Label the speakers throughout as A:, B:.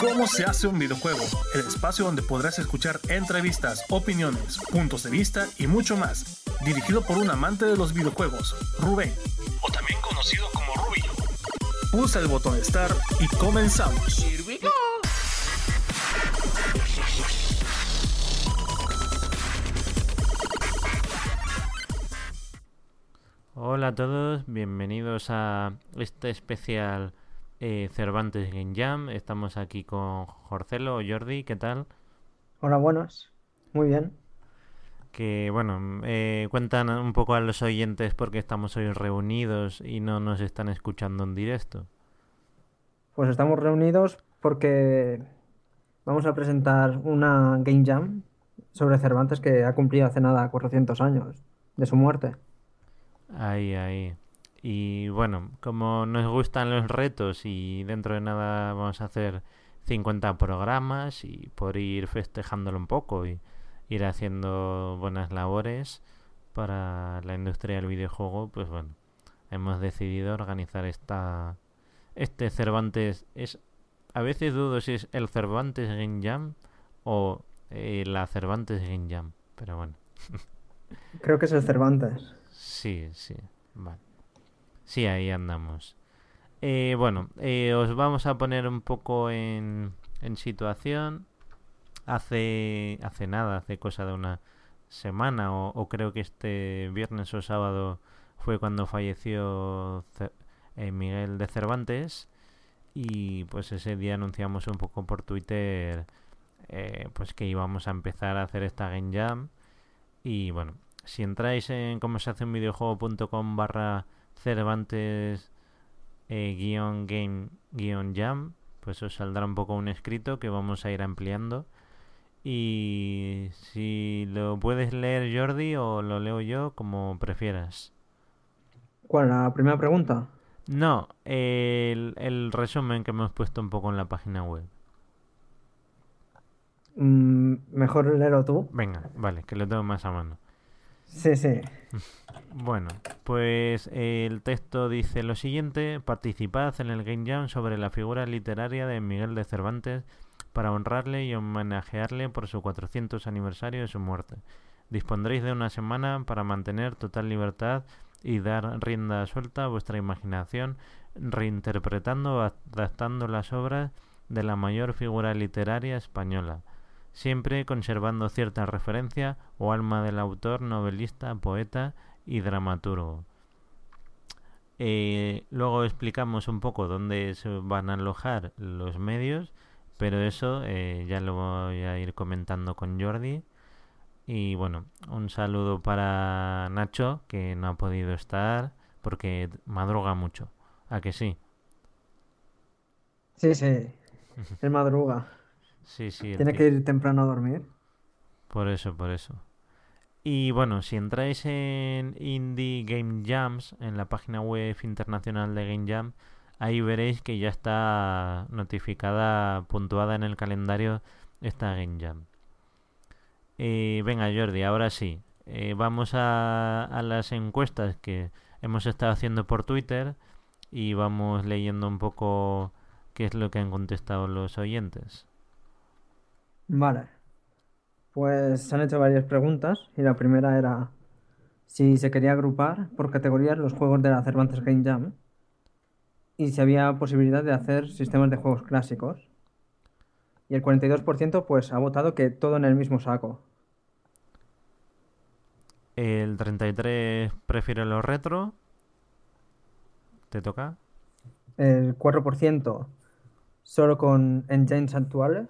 A: ¿Cómo se hace un videojuego? El espacio donde podrás escuchar entrevistas, opiniones, puntos de vista y mucho más. Dirigido por un amante de los videojuegos, Rubén, o también conocido como Ruby. Pulsa el botón Start y comenzamos.
B: Hola a todos, bienvenidos a este especial eh, Cervantes Game Jam. Estamos aquí con Jorcelo Jordi, ¿qué tal?
C: Hola, buenas. Muy bien.
B: Que bueno, eh, cuentan un poco a los oyentes porque estamos hoy reunidos y no nos están escuchando en directo.
C: Pues estamos reunidos porque vamos a presentar una Game Jam sobre Cervantes que ha cumplido hace nada 400 años de su muerte.
B: Ahí, ahí. Y bueno, como nos gustan los retos y dentro de nada vamos a hacer 50 programas y por ir festejándolo un poco y ir haciendo buenas labores para la industria del videojuego, pues bueno, hemos decidido organizar esta este Cervantes es a veces dudo si es el Cervantes Game Jam o eh, la Cervantes Game Jam, pero bueno.
C: Creo que es el Cervantes.
B: Sí, sí, vale. Sí, ahí andamos. Eh, bueno, eh, os vamos a poner un poco en, en situación. Hace, hace nada, hace cosa de una semana, o, creo que este viernes o sábado fue cuando falleció eh, Miguel de Cervantes. Y pues ese día anunciamos un poco por Twitter eh, pues que íbamos a empezar a hacer esta Game Jam. Y bueno, si entráis en cómo se hace un videojuego.com barra Cervantes eh, guion game guion jam, pues os saldrá un poco un escrito que vamos a ir ampliando. Y si lo puedes leer Jordi o lo leo yo, como prefieras.
C: ¿Cuál? La primera pregunta.
B: No, el, el resumen que hemos puesto un poco en la página web.
C: Mm, mejor léelo tú.
B: Venga, vale, que lo tengo más a mano.
C: Sí, sí.
B: Bueno, pues el texto dice lo siguiente, participad en el Game Jam sobre la figura literaria de Miguel de Cervantes para honrarle y homenajearle por su 400 aniversario de su muerte. Dispondréis de una semana para mantener total libertad y dar rienda suelta a vuestra imaginación, reinterpretando o adaptando las obras de la mayor figura literaria española siempre conservando cierta referencia o alma del autor, novelista, poeta y dramaturgo. Eh, luego explicamos un poco dónde se van a alojar los medios, pero eso eh, ya lo voy a ir comentando con Jordi. Y bueno, un saludo para Nacho, que no ha podido estar porque madruga mucho. ¿A que sí?
C: Sí, sí. Es madruga.
B: Sí, sí. el
C: Tiene
B: tío.
C: que ir temprano a dormir.
B: Por eso, por eso. Y bueno, si entráis en Indie Game Jams, en la página web internacional de Game Jam, ahí veréis que ya está notificada, puntuada en el calendario esta Game Jam. Eh, venga, Jordi, ahora sí. Eh, vamos a, a las encuestas que hemos estado haciendo por Twitter y vamos leyendo un poco qué es lo que han contestado los oyentes.
C: Vale. Pues se han hecho varias preguntas y la primera era si se quería agrupar por categorías los juegos de la Cervantes Game Jam y si había posibilidad de hacer sistemas de juegos clásicos. Y el 42% pues ha votado que todo en el mismo saco.
B: El 33 prefiere los retro. ¿Te toca?
C: El 4% solo con engines actuales.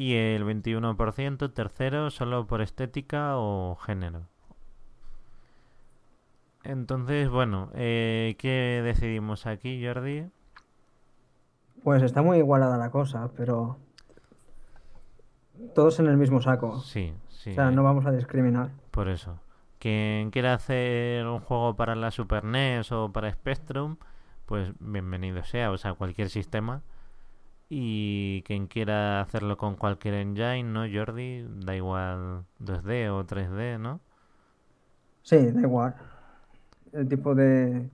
B: Y el 21% tercero solo por estética o género. Entonces, bueno, eh, ¿qué decidimos aquí, Jordi?
C: Pues está muy igualada la cosa, pero todos en el mismo saco.
B: Sí, sí.
C: O sea, no vamos a discriminar.
B: Por eso. Quien quiera hacer un juego para la Super NES o para Spectrum, pues bienvenido sea, o sea, cualquier sistema. Y quien quiera hacerlo con cualquier engine, ¿no, Jordi? Da igual 2D o 3D, ¿no?
C: Sí, da igual. El tipo de,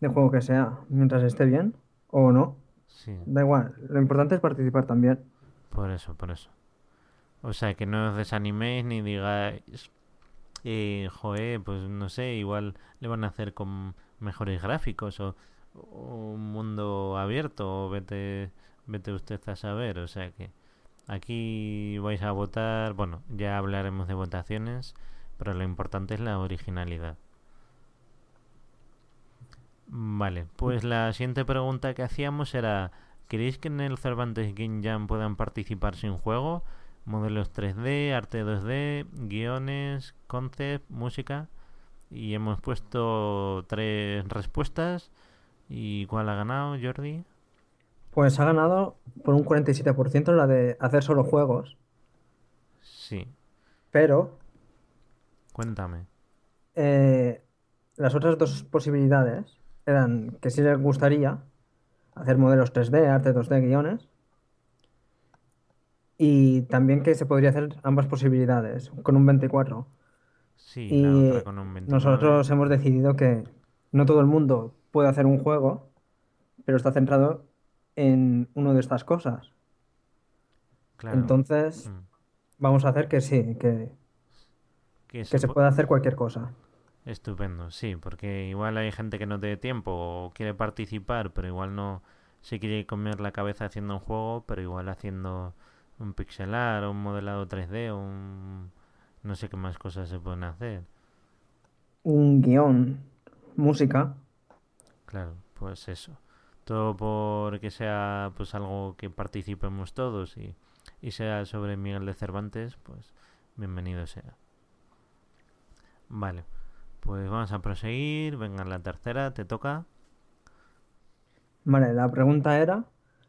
C: de juego que sea, mientras esté bien o no,
B: Sí,
C: da igual. Lo importante es participar también.
B: por eso, por eso. O sea, que no os desaniméis ni digáis, eh, joder, pues no sé, igual le van a hacer con mejores gráficos o, o un mundo abierto o vete, vete usted a saber. O sea que aquí vais a votar, bueno, ya hablaremos de votaciones, pero lo importante es la originalidad. Vale, pues la siguiente pregunta que hacíamos era, ¿queréis que en el Cervantes Game Jam puedan participar sin juego? Modelos 3D, arte 2D, guiones, concept, música. Y hemos puesto tres respuestas. ¿Y cuál ha ganado, Jordi?
C: Pues ha ganado por un 47% la de hacer solo juegos,
B: Sí,
C: pero
B: cuéntame.
C: eh, las otras dos posibilidades eran que sí les gustaría hacer modelos 3D, arte 2D, guiones, y también que se podría hacer ambas posibilidades con un 24.
B: Sí,
C: Y
B: la otra con un 29.
C: nosotros hemos decidido que no todo el mundo puede hacer un juego, pero está centrado en una de estas cosas.
B: Claro.
C: Entonces,
B: Mm.
C: vamos a hacer que sí, que,
B: Que
C: que
B: se
C: pueda hacer cualquier cosa.
B: Estupendo, sí, porque igual hay gente que no tiene tiempo o quiere participar, pero igual no se quiere comer la cabeza haciendo un juego, pero igual haciendo un pixelar o un modelado 3D o un... no sé qué más cosas se pueden hacer.
C: Un guion, música,
B: Claro, pues eso. Todo porque sea pues algo que participemos todos y, y sea sobre Miguel de Cervantes, pues bienvenido sea. Vale, pues vamos a proseguir. Venga, la tercera, te toca.
C: Vale, la pregunta era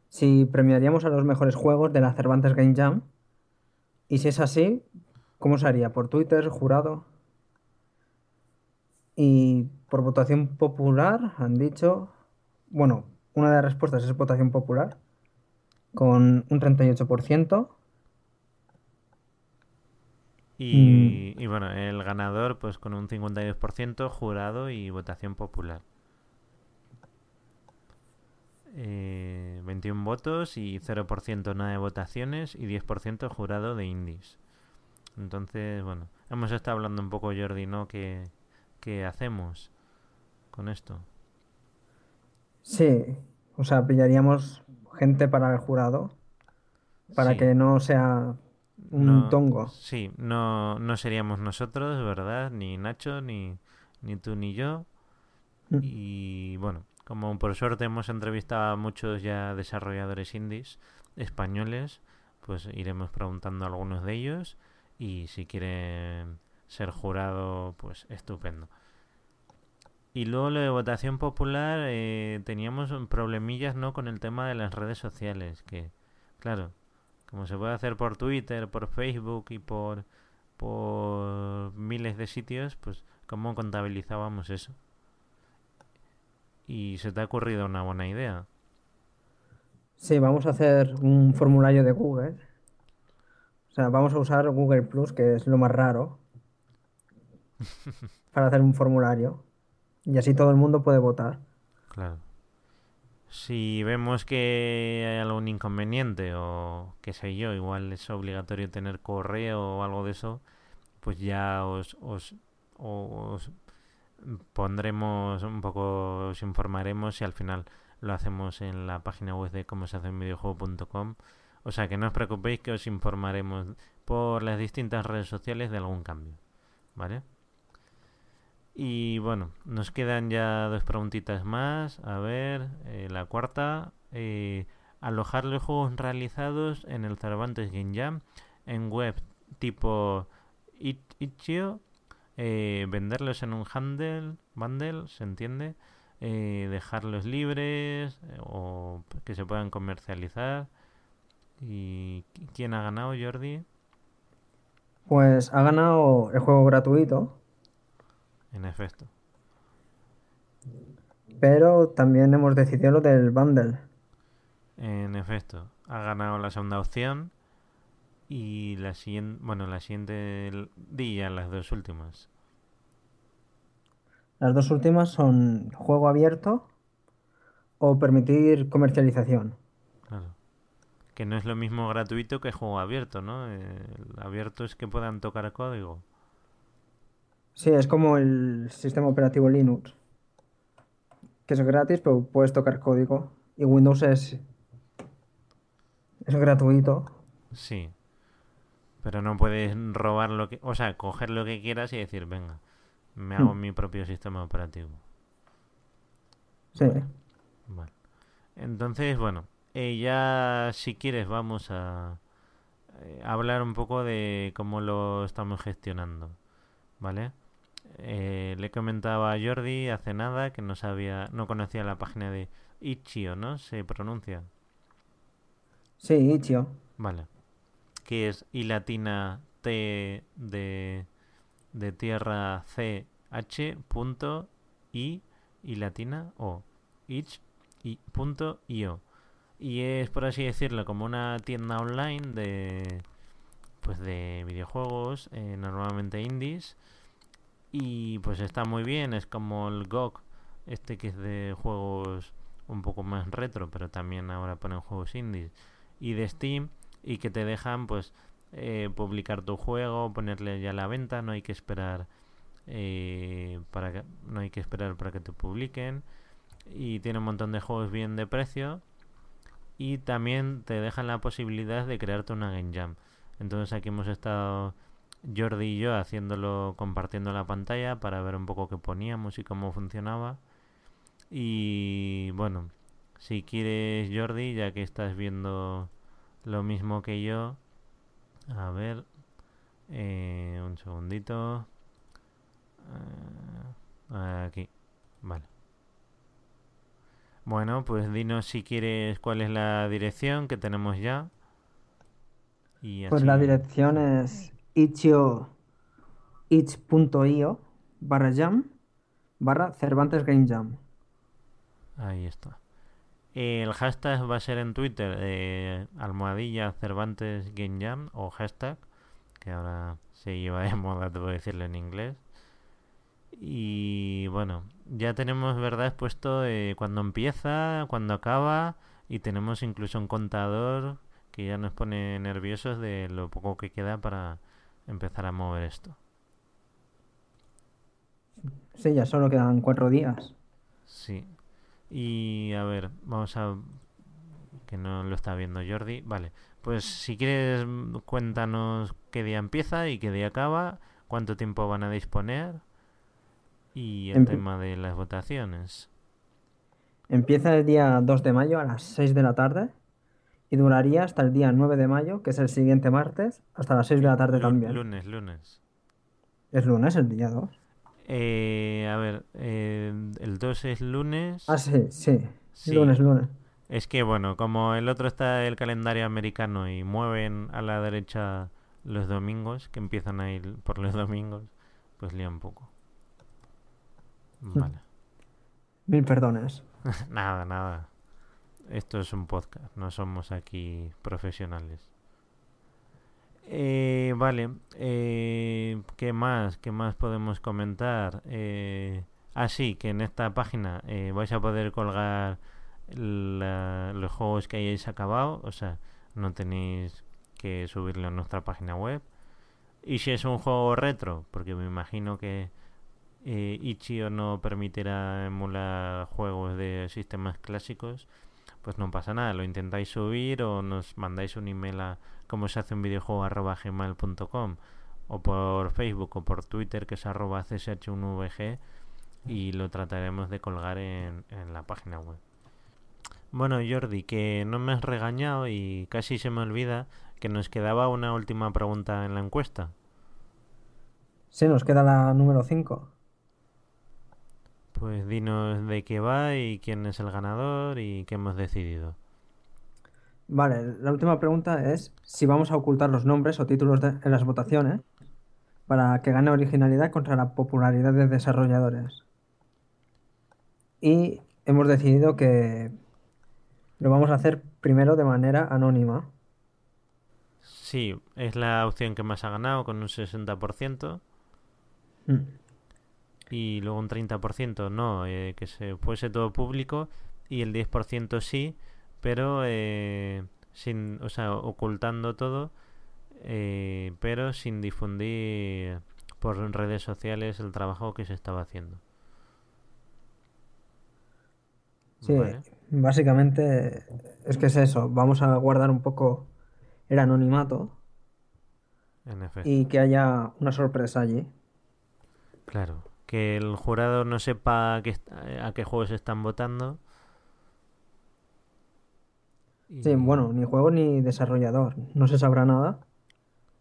C: si premiaríamos a los mejores juegos de la Cervantes Game Jam. Y si es así, ¿cómo se haría? ¿Por Twitter, jurado? Y por votación popular han dicho, bueno, una de las respuestas es votación popular, con un 38%.
B: Y, y bueno, el ganador pues con un 52% jurado y votación popular. Eh, 21 votos y 0% nada de votaciones y 10% jurado de indies. Entonces, bueno, hemos estado hablando un poco, Jordi, ¿no? ¿Qué, qué hacemos con esto?
C: Sí, o sea, pillaríamos gente para el jurado, para
B: Sí.
C: que no sea un
B: No-
C: tongo.
B: Sí, no, no seríamos nosotros, ¿verdad? Ni Nacho, ni, ni tú, ni yo.
C: Mm.
B: Y bueno, como por suerte hemos entrevistado a muchos ya desarrolladores indies españoles, pues iremos preguntando a algunos de ellos y si quieren ser jurado, pues estupendo. Y luego lo de votación popular, eh, teníamos problemillas, ¿no? Con el tema de las redes sociales, que, claro, como se puede hacer por Twitter, por Facebook y por, por miles de sitios, pues ¿cómo contabilizábamos eso? Y se te ha ocurrido una buena idea.
C: Sí, vamos a hacer un formulario de Google. O sea, vamos a usar Google Plus, que es lo más raro, para hacer un formulario. Y así todo el mundo puede votar.
B: Claro. Si vemos que hay algún inconveniente o qué sé yo, igual es obligatorio tener correo o algo de eso, pues ya os, os, os pondremos un poco, os informaremos y al final lo hacemos en la página web de cómo se hace un videojuego.com. O sea que no os preocupéis que os informaremos por las distintas redes sociales de algún cambio. ¿Vale? Y bueno, nos quedan ya dos preguntitas más. A ver, eh, la cuarta. eh, alojar los juegos realizados en el Cervantes Game Jam en web tipo It- Itch.io, eh, venderlos en un handle, bundle, ¿se entiende? eh, dejarlos libres o que se puedan comercializar. ¿Y quién ha ganado, Jordi?
C: Pues ha ganado el juego gratuito,
B: En efecto.
C: pero también hemos decidido lo del bundle.
B: En efecto. Ha ganado la segunda opción. Y la siguiente, bueno, la siguiente día, las dos últimas.
C: Las dos últimas son juego abierto o permitir comercialización.
B: Claro. Que no es lo mismo gratuito que juego abierto, ¿no? El abierto es que puedan tocar código.
C: Sí, es como el sistema operativo Linux, que es gratis, pero puedes tocar código. Y Windows es, es gratuito.
B: Sí. Pero no puedes robar lo que... O sea, coger lo que quieras y decir, venga, me hago
C: Hmm.
B: mi propio sistema operativo.
C: Sí.
B: Vale. Entonces, bueno, eh, ya si quieres vamos a eh, hablar un poco de cómo lo estamos gestionando, ¿vale? Eh, le comentaba a Jordi hace nada que no sabía, no conocía la página de Itch.io, ¿no? Se pronuncia.
C: Sí, Itch.io.
B: Vale. Que es I latina T de, de tierra C H punto I y latina O. Itch y punto io. Y es por así decirlo como una tienda online de pues de videojuegos, eh, normalmente indies. Y pues está muy bien, es como el GOG, este que es de juegos un poco más retro, pero también ahora ponen juegos indies. Y de Steam, y que te dejan pues eh, publicar tu juego, ponerle ya a la venta, no hay que esperar eh, para que, no hay que esperar para que te publiquen y tiene un montón de juegos bien de precio y también te dejan la posibilidad de crearte una game jam. Entonces aquí hemos estado Jordi y yo haciéndolo, compartiendo la pantalla para ver un poco qué poníamos y cómo funcionaba. Y bueno, si quieres Jordi, ya que estás viendo lo mismo que yo, a ver, eh, un segundito. Eh, aquí, vale. Bueno, pues dinos si quieres cuál es la dirección que tenemos ya. Y
C: Pues
B: así-
C: la dirección es itch.io barra jam barra Cervantes Game Jam.
B: Ahí está. El hashtag va a ser en Twitter eh, almohadilla Cervantes Game Jam o hashtag, que ahora se lleva de moda, a decirlo en inglés. Y bueno, ya tenemos, ¿verdad? Puesto eh, cuando empieza, cuando acaba y tenemos incluso un contador que ya nos pone nerviosos de lo poco que queda para empezar a mover esto.
C: Sí, ya solo quedan cuatro días.
B: Sí. Y a ver, vamos a... que no lo está viendo Jordi. Vale, pues si quieres cuéntanos qué día empieza y qué día acaba, cuánto tiempo van a disponer y el
C: Empe-
B: tema de las votaciones.
C: Empieza el día 2 de mayo a las 6 de la tarde y duraría hasta el día 9 de mayo, que es el siguiente martes, hasta las 6 de la tarde también.
B: Lunes, lunes.
C: Es lunes el día 2.
B: Eh, a ver, eh, el 2 es lunes.
C: Ah, sí, sí.
B: Sí.
C: Lunes, lunes.
B: Es que bueno, como el otro está el calendario americano y mueven a la derecha los domingos, que empiezan a ir por los domingos, pues lía un poco. Vale.
C: Mil perdones.
B: nada, nada. Esto es un podcast, no somos aquí profesionales. Eh, vale, eh, ¿qué más? ¿Qué más podemos comentar? Eh, ah, sí, que en esta página eh, vais a poder colgar los juegos que hayáis acabado, o sea, no tenéis que subirlo a nuestra página web. Y si es un juego retro, porque me imagino que eh, Itch.io no permitirá emular juegos de sistemas clásicos, pues no pasa nada, lo intentáis subir o nos mandáis un email a cómo se hace un videojuego arroba gmail.com o por Facebook o por Twitter que es arroba csh1vg y lo trataremos de colgar en, en la página web. Bueno, Jordi, que no me has regañado y casi se me olvida que nos quedaba una última pregunta en la encuesta.
C: Sí, nos queda la número 5.
B: Pues dinos de qué va y quién es el ganador y qué hemos decidido.
C: Vale, la última pregunta es si vamos a ocultar los nombres o títulos de- en las votaciones para que gane originalidad contra la popularidad de desarrolladores. Y hemos decidido que lo vamos a hacer primero de manera anónima.
B: Sí, es la opción que más ha ganado con un 60%.
C: Mm.
B: Y luego un 30% no, eh, que se fuese todo público y el 10% sí, pero eh, sin, o sea, ocultando todo, eh, pero sin difundir por redes sociales el trabajo que se estaba haciendo.
C: Sí,
B: Vale.
C: básicamente es que es eso, vamos a guardar un poco el anonimato
B: En
C: y que haya una sorpresa allí.
B: Claro, que el jurado no sepa a qué, a qué juegos están votando.
C: Sí, bueno, ni juego ni desarrollador, no se sabrá nada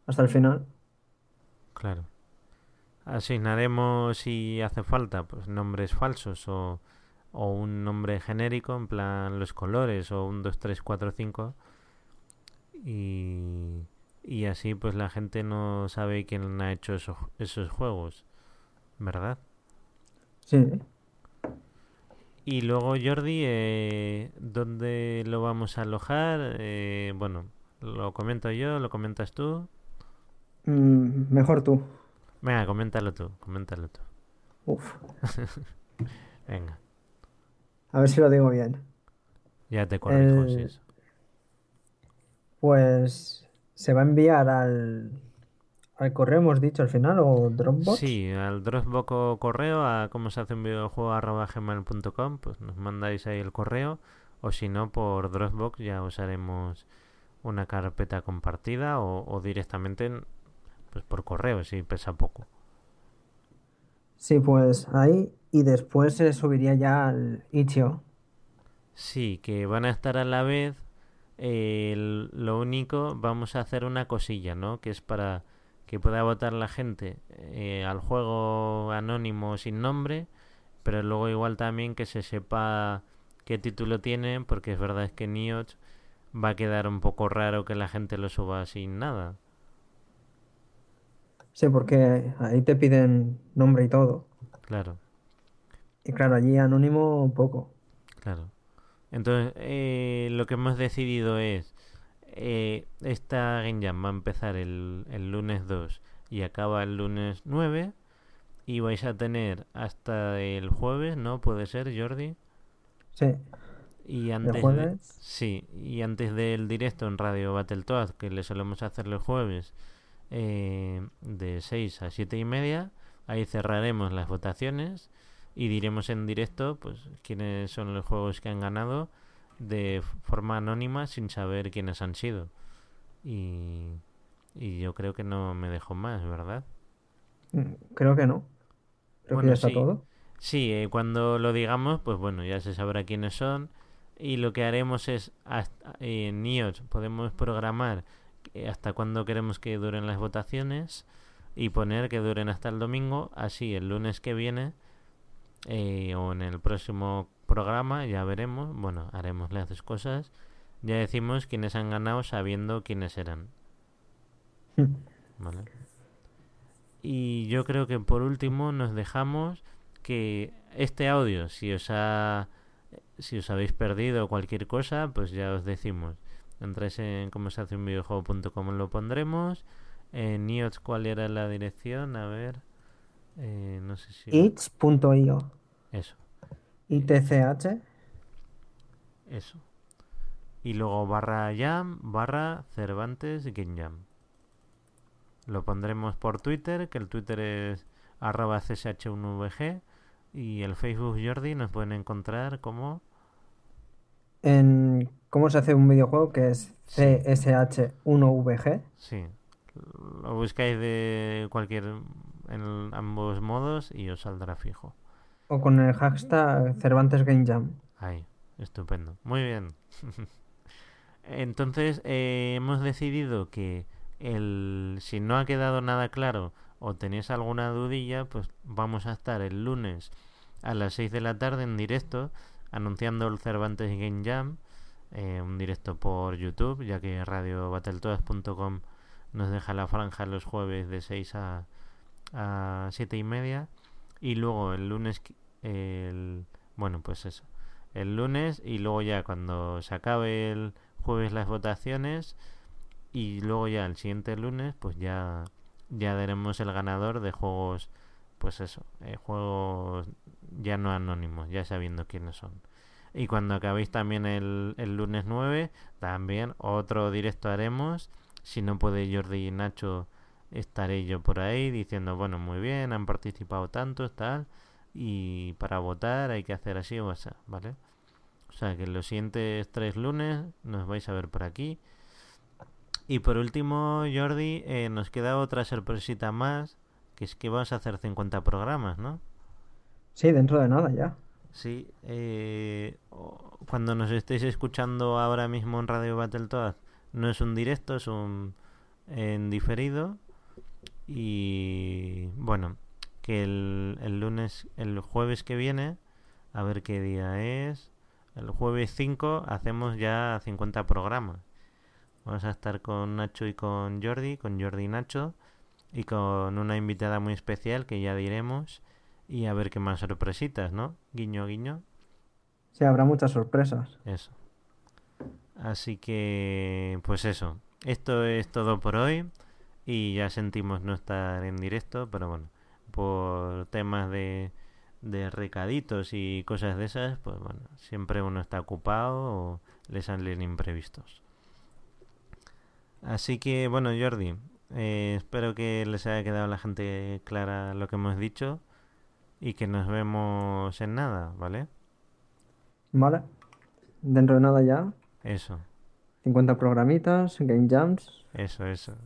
C: hasta el final.
B: Claro. Asignaremos, si hace falta, pues nombres falsos o, o un nombre genérico, en plan los colores o un 2, 3, 4, 5. Y, y así pues la gente no sabe quién ha hecho esos, esos juegos, ¿verdad?
C: Sí,
B: Y luego Jordi, eh, ¿dónde lo vamos a alojar? Eh, bueno, lo comento yo, lo comentas tú.
C: Mm, mejor tú.
B: Venga, coméntalo tú, coméntalo tú.
C: Uf,
B: Venga,
C: a ver si lo digo bien.
B: ya te corrijo,
C: El-
B: si es.
C: Pues se va a enviar al, al correo, hemos dicho al final, o Dropbox.
B: Sí, al Dropbox o correo a cómo se hace un videojuego arroba gmail.com, pues nos mandáis ahí el correo o si no por Dropbox ya os haremos una carpeta compartida o, o directamente pues por correo si pesa poco.
C: Sí, pues ahí y después se subiría ya al itch.io.
B: Sí, que van a estar a la vez. eh, lo único, vamos a hacer una cosilla, ¿no? Que es para que pueda votar la gente eh, al juego anónimo sin nombre, pero luego igual también que se sepa qué título tiene, porque es verdad que Nioh va a quedar un poco raro que la gente lo suba sin nada.
C: Sí, porque ahí te piden nombre y todo.
B: Claro,
C: Y claro, allí anónimo poco.
B: claro. Entonces, eh, lo que hemos decidido es, eh, esta Game Jam va a empezar el, el lunes 2 y acaba el lunes 9 y vais a tener hasta el jueves, ¿no? Puede ser, Jordi.
C: Sí,
B: Y antes de, sí, y antes del directo en Radio Battletoad, que le solemos hacer los jueves eh, de 6 a 7 y media, ahí cerraremos las votaciones y diremos en directo pues quiénes son los juegos que han ganado de forma anónima sin saber quiénes han sido. Y, y yo creo que no me dejo más, ¿verdad?
C: Mm, creo que no. Creo que
B: Bueno,
C: ya está
B: sí.
C: todo.
B: Sí, eh, cuando lo digamos, pues bueno, ya se sabrá quiénes son. Y lo que haremos es, hasta, en Nioh podemos programar eh, hasta cuándo queremos que duren las votaciones y poner que duren hasta el domingo. Así el lunes que viene eh, o en el próximo programa ya veremos. Bueno, haremos las dos cosas. Ya decimos quiénes han ganado sabiendo quiénes eran. ¿Vale? Y yo creo que por último nos dejamos que este audio, si os ha si os habéis perdido cualquier cosa, pues ya os decimos. Entráis en cómo se hace un videojuego.com lo pondremos. En Nioh, ¿cuál era la dirección? A ver. Eh, no sé si.
C: itch.io.
B: Eso,
C: ITCH.
B: eso. Y luego barra jam, barra Cervantes Game Jam. Lo pondremos por Twitter, que el Twitter es arroba csh1vg. Y el Facebook Jordi nos pueden encontrar como...
C: En cómo se hace un videojuego que es
B: Sí.
C: CSH1VG.
B: Sí, lo buscáis de cualquier... en ambos modos y os saldrá fijo.
C: O con el hashtag Cervantes Game Jam.
B: Ahí, estupendo. Muy bien. Entonces, eh, hemos decidido que el, si no ha quedado nada claro o tenéis alguna dudilla, pues vamos a estar el lunes a las 6 de la tarde en directo anunciando el Cervantes Game Jam, eh, un directo por YouTube, ya que radiobattletoads.com nos deja la franja los jueves de 6 a, a 7 y media y luego el lunes el bueno pues eso el lunes y luego ya cuando se acabe el jueves las votaciones y luego ya el siguiente lunes pues ya ya daremos el ganador de juegos pues eso eh, juegos ya no anónimos ya sabiendo quiénes son. Y cuando acabéis también el, el lunes 9 también otro directo haremos. Si no puede Jordi y Nacho estaré yo por ahí diciendo bueno muy bien han participado tantos tal y para votar hay que hacer así o así vale o sea que los siguientes tres lunes nos vais a ver por aquí. Y por último, Jordi, eh, nos queda otra sorpresita más, que es que vamos a hacer 50 programas, ¿no?
C: Sí, dentro de nada ya.
B: Sí, eh, cuando nos estéis escuchando ahora mismo en Radio Battletoads, no es un directo, es un en diferido. Y bueno, que el, el lunes, el jueves que viene, a ver qué día es. El jueves 5 hacemos ya 50 programas. Vamos a estar con Nacho y con Jordi, con Jordi y Nacho, y con una invitada muy especial que ya diremos, y a ver qué más sorpresitas, ¿no? Guiño, guiño.
C: Sí, habrá muchas sorpresas.
B: Eso. Así que, pues eso. Esto es todo por hoy. Y ya sentimos no estar en directo, pero bueno, por temas de de recaditos y cosas de esas, pues bueno, siempre uno está ocupado o le salen imprevistos. Así que bueno, Jordi, eh, espero que les haya quedado a la gente clara lo que hemos dicho y que nos vemos en nada, ¿vale?
C: Vale. Dentro de nada ya.
B: Eso.
C: 50 programitas, game jams.
B: Eso, eso.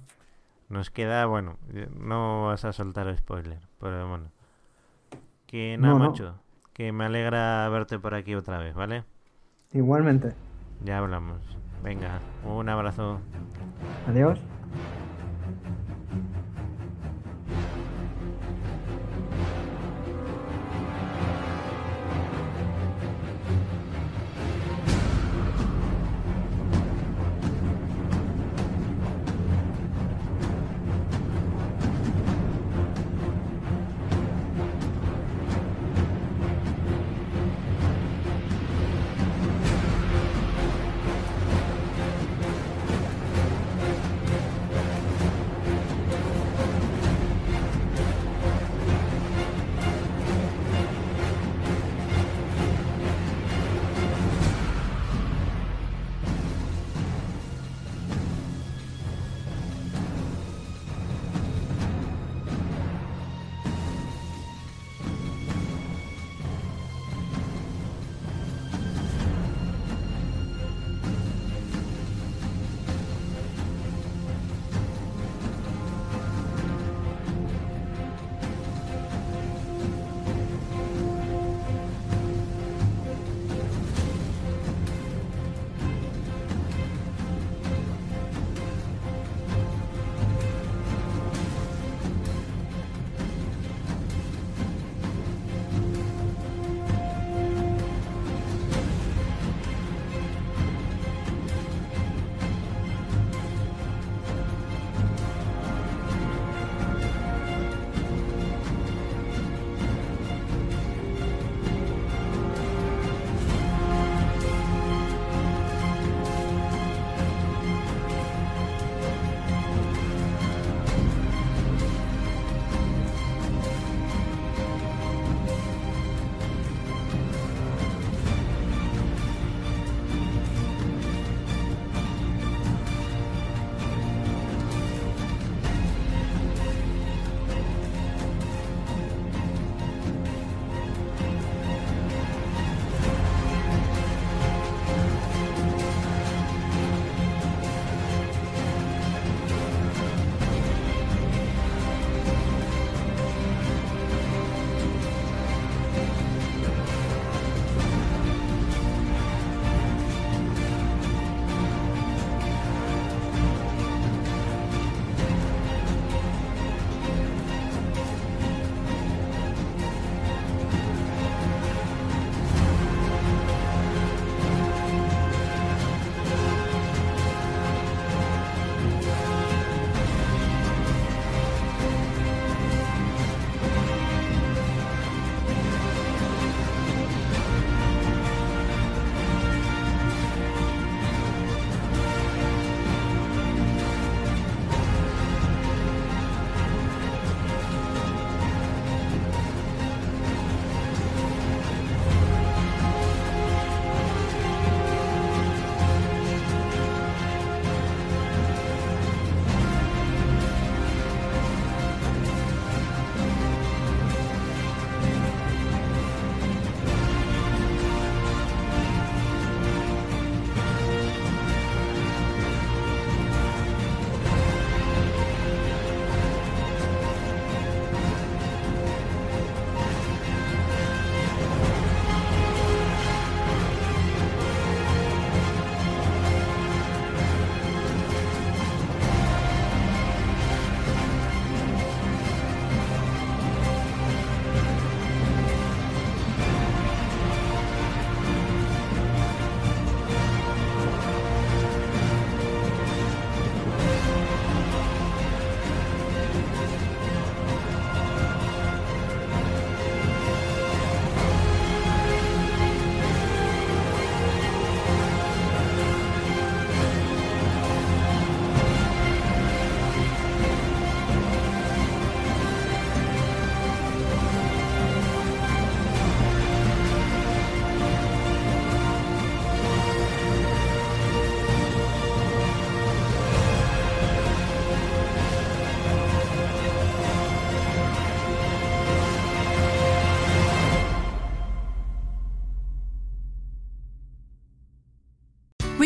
B: Nos queda, bueno, no vas a soltar spoiler, pero bueno. Que nada, macho. Que me alegra verte por aquí otra vez, ¿vale?
C: Igualmente.
B: Ya hablamos. Venga, un abrazo.
C: Adiós.